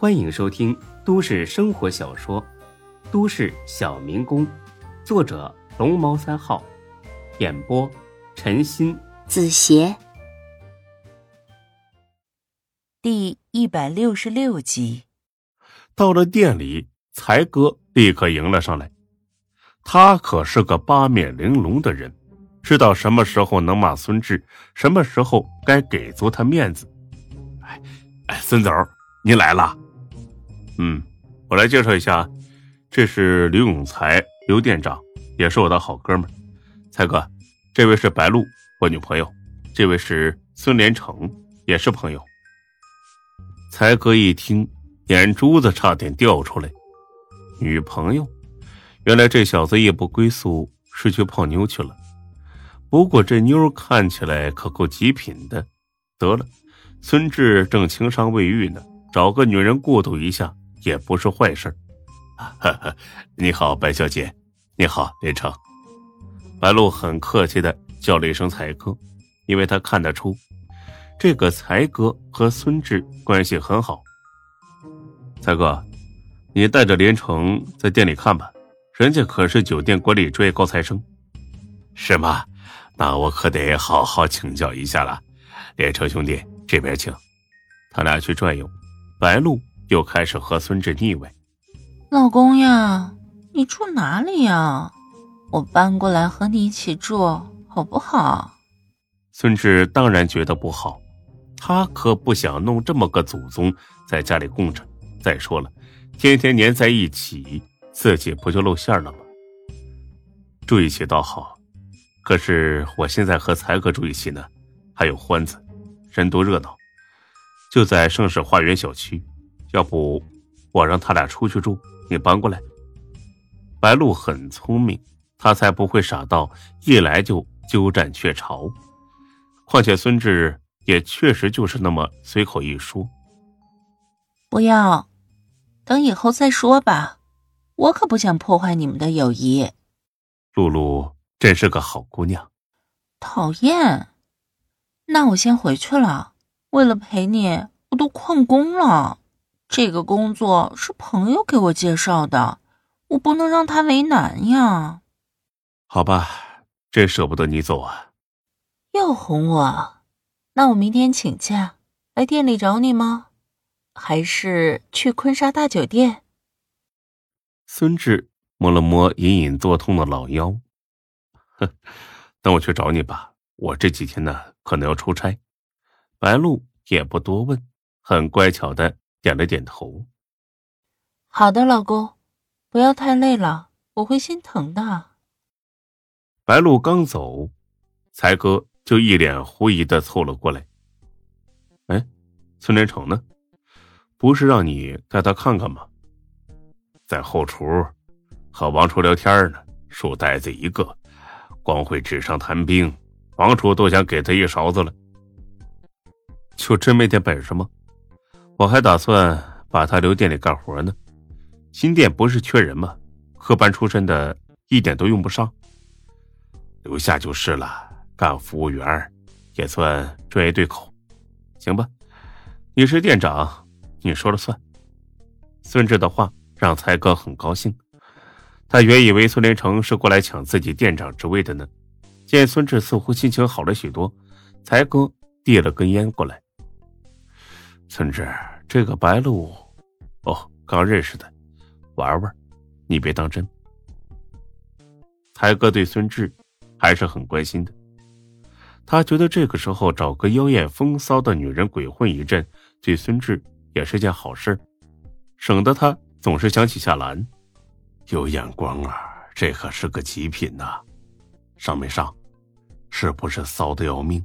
欢迎收听都市生活小说《都市小民工》，作者龙猫三号，演播陈鑫、子邪，第一百六十六集。到了店里，才哥立刻迎了上来。他可是个八面玲珑的人，知道什么时候能骂孙志，什么时候该给足他面子。哎，哎，孙总，您来了。嗯，我来介绍一下，这是刘永才，刘店长，也是我的好哥们。才哥，这位是白露，我女朋友；这位是孙连成，也是朋友。才哥一听，眼珠子差点掉出来。女朋友。原来这小子夜不归宿，是去泡妞去了。不过这妞看起来可够极品的。得了，孙志正情伤未愈呢，找个女人过渡一下也不是坏事。你好，白小姐。你好，连城。白露很客气的叫了一声“才哥”，因为他看得出，这个才哥和孙志关系很好。才哥，你带着连城在店里看吧。人家可是酒店管理专业高材生，是吗？那我可得好好请教一下了。连城兄弟，这边请。他俩去转悠，白露又开始和孙志腻歪。老公呀，你住哪里呀？我搬过来和你一起住，好不好？孙志当然觉得不好，他可不想弄这么个祖宗在家里供着。再说了，天天黏在一起。自己不就露馅了吗？住一起倒好，可是我现在和才哥住一起呢，还有欢子，人多热闹，就在盛世花园小区。要不我让他俩出去住，你搬过来。白露很聪明，他才不会傻到一来就鸠占鹊巢。况且孙志也确实就是那么随口一说。不要，等以后再说吧。我可不想破坏你们的友谊。露露真是个好姑娘。讨厌，那我先回去了。为了陪你，我都旷工了。这个工作是朋友给我介绍的，我不能让他为难呀。好吧，真舍不得你走啊。又哄我，那我明天请假来店里找你吗？还是去坤沙大酒店？孙志摸了摸隐隐作痛的老腰，哼，那我去找你吧。我这几天呢，可能要出差。白露也不多问，很乖巧的点了点头。好的，老公，不要太累了，我会心疼的。白露刚走，才哥就一脸狐疑的凑了过来。哎，孙连成呢？不是让你带他看看吗？在后厨和王厨聊天呢，书呆子一个，光会纸上谈兵，王厨都想给他一勺子了。就真没点本事吗？我还打算把他留店里干活呢。新店不是缺人吗？科班出身的一点都用不上，留下就是了。干服务员也算专业对口，行吧？你是店长，你说了算。孙志的话。让才哥很高兴，他原以为孙连成是过来抢自己店长职位的呢。见孙志似乎心情好了许多，才哥递了根烟过来。孙志，这个白露，哦，刚认识的，玩玩，你别当真。才哥对孙志还是很关心的，他觉得这个时候找个妖艳风骚的女人鬼混一阵，对孙志也是件好事，省得他。总是想起夏兰，有眼光啊！这可是个极品呐，上没上？是不是骚的要命？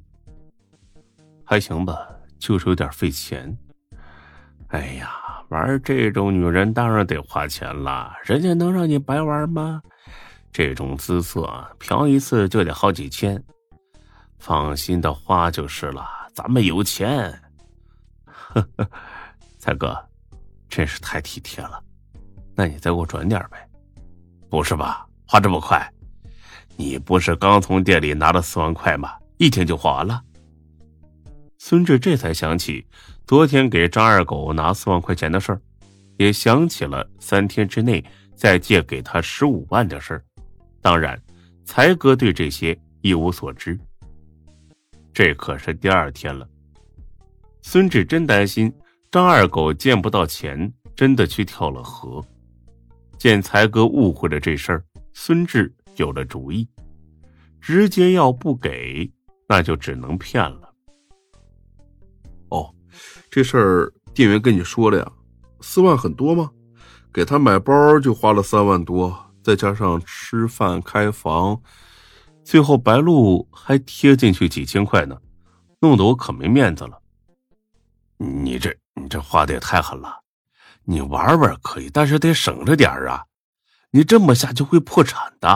还行吧，就是有点费钱。哎呀，玩这种女人当然得花钱了，人家能让你白玩吗？这种姿色，嫖一次就得好几千。放心的花就是了，咱们有钱。呵呵，才哥。真是太体贴了，那你再给我转点呗？不是吧，花这么快？你不是刚从店里拿了四万块吗？一天就花完了。孙志这才想起，昨天给张二狗拿四万块钱的事儿，也想起了三天之内再借给他十五万的事儿。当然，才哥对这些一无所知。这可是第二天了，孙志真担心张二狗见不到钱，真的去跳了河。见才哥误会了这事儿，孙志有了主意，直接要不给，那就只能骗了。哦，这事儿店员跟你说了呀？四万很多吗？给他买包就花了三万多，再加上吃饭、开房，最后白鹿还贴进去几千块呢，弄得我可没面子了。你这你这花的也太狠了！你玩玩可以，但是得省着点啊！你这么下就会破产的。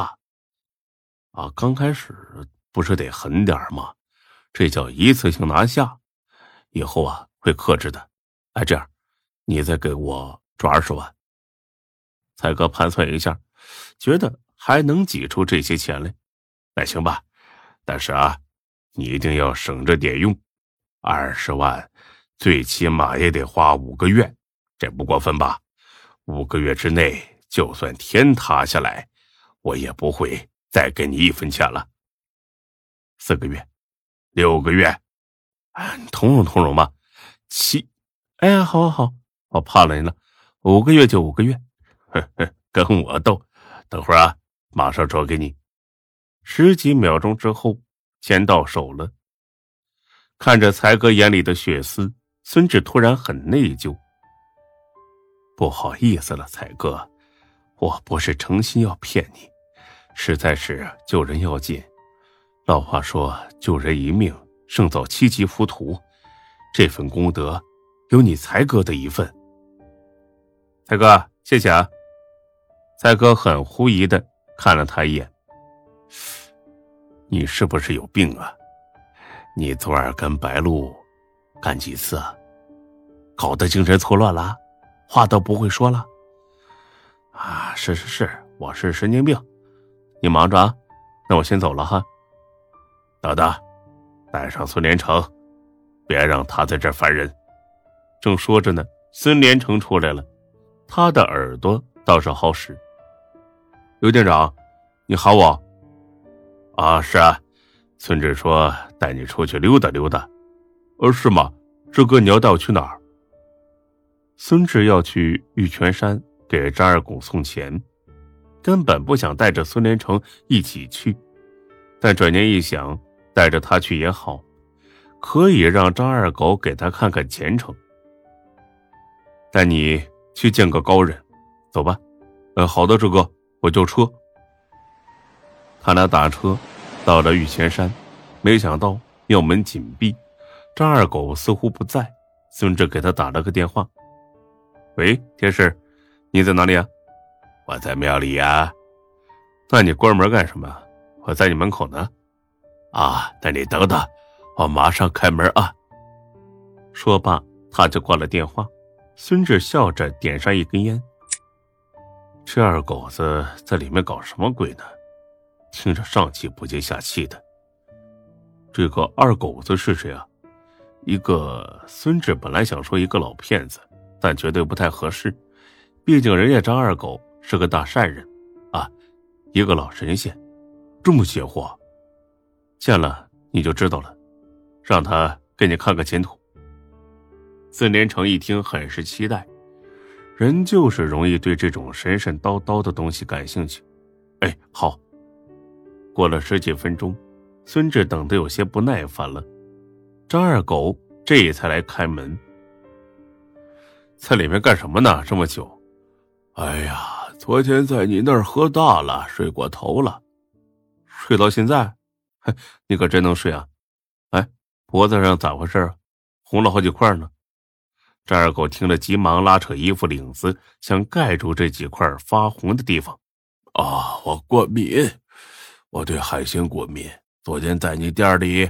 啊，刚开始不是得狠点吗？这叫一次性拿下，以后啊会克制的。哎，这样，你再给我转二十万。才哥盘算一下，觉得还能挤出这些钱来。那行吧，但是啊，你一定要省着点用，二十万，最起码也得花五个月。这不过分吧？五个月之内，就算天塌下来，我也不会再给你一分钱了。四个月，六个月，啊，通融通融吧。七，哎呀，好，好，好，我怕了你了。五个月就五个月，呵呵，跟我斗。等会儿啊，马上转给你。十几秒钟之后，钱到手了。看着才哥眼里的血丝，孙志突然很内疚。不好意思了，才哥，我不是诚心要骗你，实在是救人要紧。老话说，救人一命胜造七级浮屠，这份功德有你才哥的一份。才哥，谢谢啊。才哥很狐疑的看了他一眼，你是不是有病啊？你昨晚跟白露干几次啊，搞得精神错乱了？话都不会说了，啊，是是是，我是神经病，你忙着啊，那我先走了哈。等等，带上孙连成，别让他在这烦人。正说着呢，孙连成出来了，他的耳朵倒是好使。刘店长，你喊我？啊，是啊，孙志说带你出去溜达溜达。呃，是吗？志哥，你要带我去哪儿？孙志要去玉泉山给张二狗送钱，根本不想带着孙连成一起去，但转念一想，带着他去也好，可以让张二狗给他看看前程。带你去见个高人，走吧。呃，好的，志哥，我叫车。他俩打车到了玉泉山，没想到庙门紧闭，张二狗似乎不在。孙志给他打了个电话。喂，天师，你在哪里啊？我在庙里呀。那你关门干什么？我在你门口呢。啊，那你等等，我马上开门啊。说罢，他就挂了电话。孙志笑着点上一根烟。这二狗子在里面搞什么鬼呢？听着上气不接下气的。这个二狗子是谁啊？一个孙志本来想说一个老骗子。但绝对不太合适，毕竟人家张二狗是个大善人，啊，一个老神仙，这么邪乎，见了你就知道了，让他给你看个前途。孙连成一听，很是期待，人就是容易对这种神神叨叨的东西感兴趣。哎，好。过了十几分钟，孙志等得有些不耐烦了，张二狗这才来开门。在里面干什么呢？这么久？哎呀，昨天在你那儿喝大了，睡过头了，睡到现在。嘿，你可真能睡啊！脖子上咋回事？红了好几块呢。张二狗听了，急忙拉扯衣服领子，想盖住这几块发红的地方。啊，我过敏，我对海鲜过敏。昨天在你店里，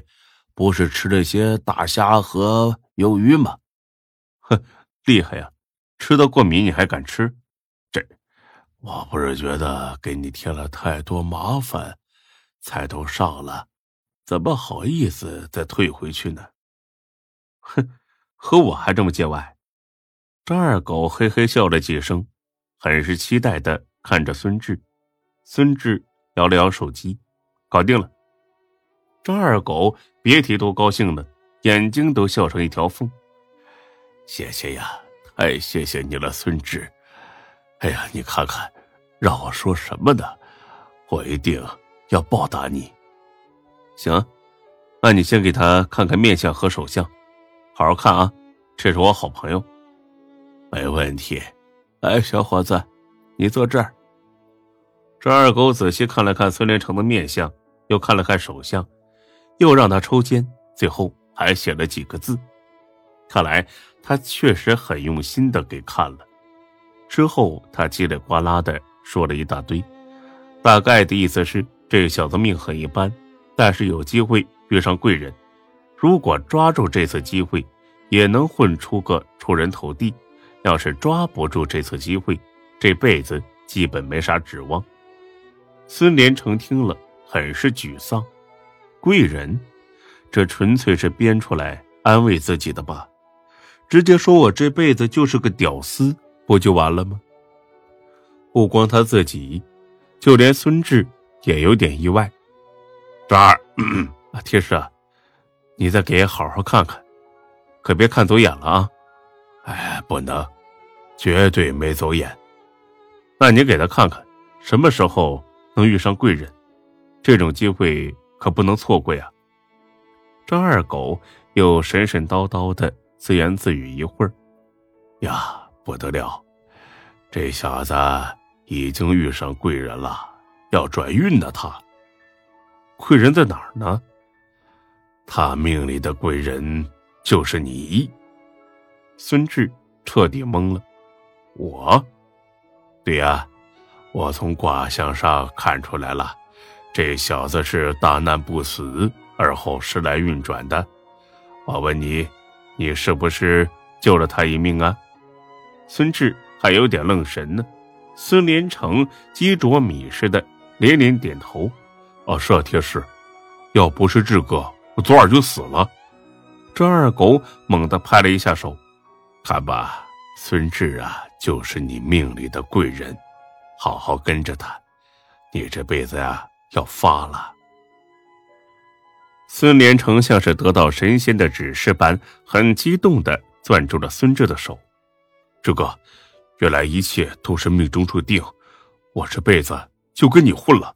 不是吃了些大虾和鱿鱼吗？哼。厉害呀，吃的过敏你还敢吃？这，我不是觉得给你添了太多麻烦，菜都上了，怎么好意思再退回去呢？哼，和我还这么见外？张二狗嘿嘿笑了几声，很是期待的看着孙志。孙志摇了摇手机，搞定了。张二狗别提多高兴了，眼睛都笑成一条缝。谢谢呀，太谢谢你了，孙志。哎呀，你看看，让我说什么呢？我一定要报答你。行，那你先给他看看面相和手相，好好看啊，这是我好朋友。没问题，来，小伙子，你坐这儿。张二狗仔细看了看孙连成的面相，又看了看手相，又让他抽签，最后还写了几个字。看来他确实很用心的给看了。之后他叽里呱啦的说了一大堆，大概的意思是这小子命很一般，但是有机会遇上贵人，如果抓住这次机会，也能混出个出人头地。要是抓不住这次机会，这辈子基本没啥指望。孙连成听了，很是沮丧。贵人，这纯粹是编出来安慰自己的吧？直接说我这辈子就是个屌丝，不就完了吗？不光他自己，就连孙志也有点意外。这儿，啊，贴士，你再给好好看看，可别看走眼了啊！哎，不能，绝对没走眼。那你给他看看，什么时候能遇上贵人？这种机会可不能错过呀。张二狗又神神叨叨的自言自语一会儿，呀，不得了，这小子已经遇上贵人了，要转运呢。他，贵人在哪儿呢？他命里的贵人就是你。孙志彻底懵了，我，对呀，我从卦象上看出来了，这小子是大难不死而后时来运转的。我问你，你是不是救了他一命啊？孙志还有点愣神呢。孙连成鸡啄米似的连连点头：“啊，是啊，铁师，要不是志哥，我昨晚就死了。”张二狗猛地拍了一下手。看吧，孙志啊，就是你命里的贵人，好好跟着他，你这辈子呀要发了。孙连成像是得到神仙的指示般，很激动的攥住了孙志的手。志哥，原来一切都是命中注定，我这辈子就跟你混了。